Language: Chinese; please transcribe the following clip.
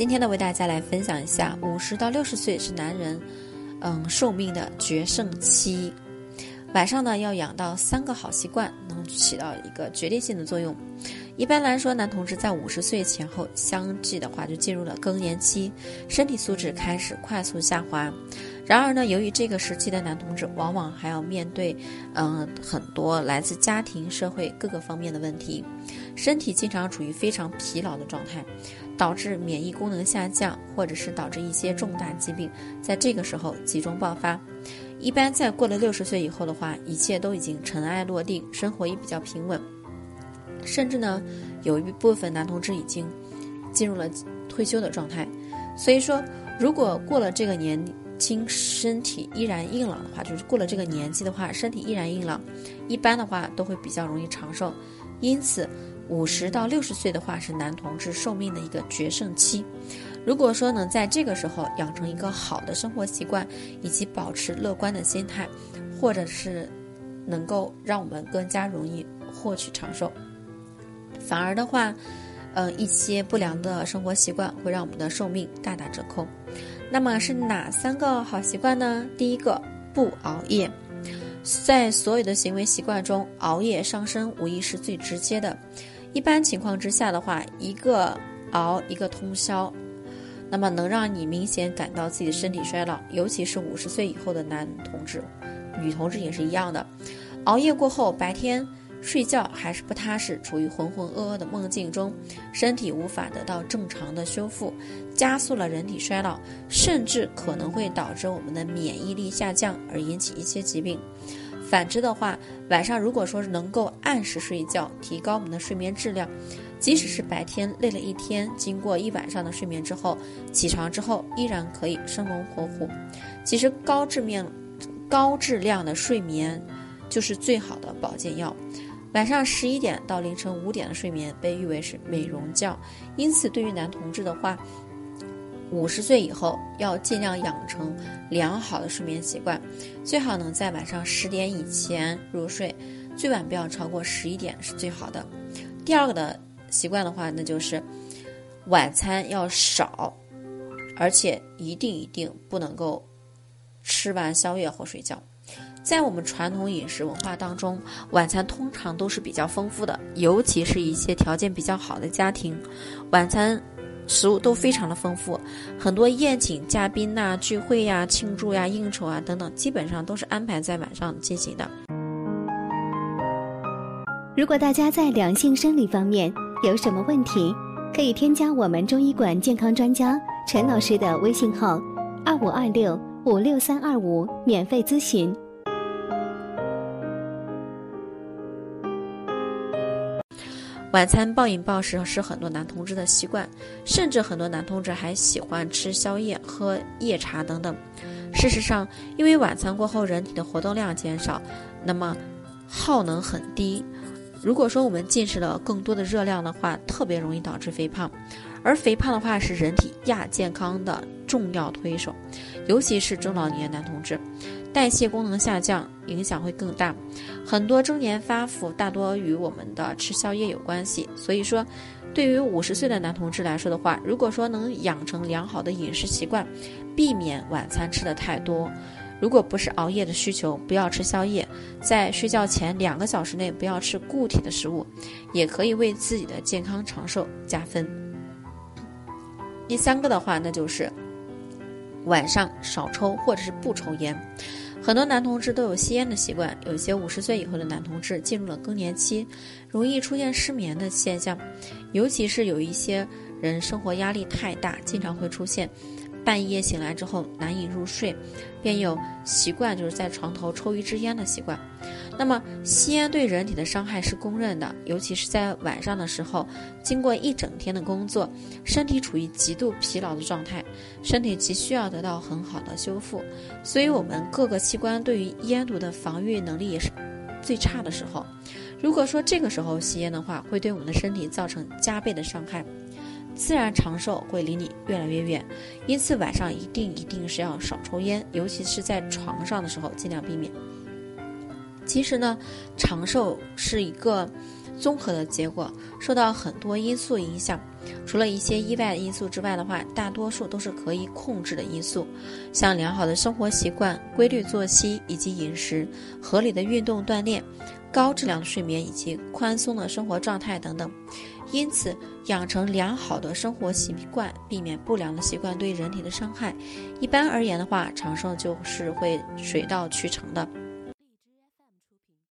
今天呢，为大家来分享一下，五十到六十岁是男人，嗯，寿命的决胜期。晚上呢，要养到三个好习惯，能起到一个决定性的作用。一般来说，男同志在五十岁前后相继的话，就进入了更年期，身体素质开始快速下滑。然而呢，由于这个时期的男同志往往还要面对，嗯，很多来自家庭、社会各个方面的问题，身体经常处于非常疲劳的状态。导致免疫功能下降，或者是导致一些重大疾病在这个时候集中爆发。一般在过了六十岁以后的话，一切都已经尘埃落定，生活也比较平稳。甚至呢，有一部分男同志已经进入了退休的状态。所以说，如果过了这个年轻，身体依然硬朗的话，就是过了这个年纪的话，身体依然硬朗，一般的话都会比较容易长寿。因此。五十到六十岁的话是男同志寿命的一个决胜期，如果说能在这个时候养成一个好的生活习惯，以及保持乐观的心态，或者是能够让我们更加容易获取长寿。反而的话，呃，一些不良的生活习惯会让我们的寿命大打折扣。那么是哪三个好习惯呢？第一个，不熬夜。在所有的行为习惯中，熬夜伤身无疑是最直接的。一般情况之下的话，一个熬一个通宵，那么能让你明显感到自己的身体衰老，尤其是五十岁以后的男同志，女同志也是一样的。熬夜过后，白天睡觉还是不踏实，处于浑浑噩噩的梦境中，身体无法得到正常的修复，加速了人体衰老，甚至可能会导致我们的免疫力下降，而引起一些疾病。反之的话，晚上如果说是能够按时睡觉，提高我们的睡眠质量，即使是白天累了一天，经过一晚上的睡眠之后，起床之后依然可以生龙活虎。其实高质面、高质量的睡眠就是最好的保健药。晚上十一点到凌晨五点的睡眠被誉为是美容觉，因此对于男同志的话。五十岁以后要尽量养成良好的睡眠习惯，最好能在晚上十点以前入睡，最晚不要超过十一点是最好的。第二个的习惯的话，那就是晚餐要少，而且一定一定不能够吃完宵夜后睡觉。在我们传统饮食文化当中，晚餐通常都是比较丰富的，尤其是一些条件比较好的家庭，晚餐。食物都非常的丰富，很多宴请嘉宾呐、聚会呀、庆祝呀、应酬啊等等，基本上都是安排在晚上进行的。如果大家在两性生理方面有什么问题，可以添加我们中医馆健康专家陈老师的微信号：二五二六五六三二五，免费咨询。晚餐暴饮暴食是很多男同志的习惯，甚至很多男同志还喜欢吃宵夜、喝夜茶等等。事实上，因为晚餐过后人体的活动量减少，那么耗能很低。如果说我们进食了更多的热量的话，特别容易导致肥胖。而肥胖的话是人体亚健康的重要推手，尤其是中老年男同志。代谢功能下降，影响会更大。很多中年发福大多与我们的吃宵夜有关系。所以说，对于五十岁的男同志来说的话，如果说能养成良好的饮食习惯，避免晚餐吃的太多，如果不是熬夜的需求，不要吃宵夜，在睡觉前两个小时内不要吃固体的食物，也可以为自己的健康长寿加分。第三个的话，那就是晚上少抽或者是不抽烟。很多男同志都有吸烟的习惯，有些五十岁以后的男同志进入了更年期，容易出现失眠的现象，尤其是有一些人生活压力太大，经常会出现。半夜醒来之后难以入睡，便有习惯就是在床头抽一支烟的习惯。那么吸烟对人体的伤害是公认的，尤其是在晚上的时候，经过一整天的工作，身体处于极度疲劳的状态，身体急需要得到很好的修复，所以我们各个器官对于烟毒的防御能力也是最差的时候。如果说这个时候吸烟的话，会对我们的身体造成加倍的伤害。自然长寿会离你越来越远，因此晚上一定一定是要少抽烟，尤其是在床上的时候尽量避免。其实呢，长寿是一个综合的结果，受到很多因素影响。除了一些意外因素之外的话，大多数都是可以控制的因素，像良好的生活习惯、规律作息以及饮食、合理的运动锻炼、高质量的睡眠以及宽松的生活状态等等。因此，养成良好的生活习惯，避免不良的习惯对人体的伤害。一般而言的话，长寿就是会水到渠成的。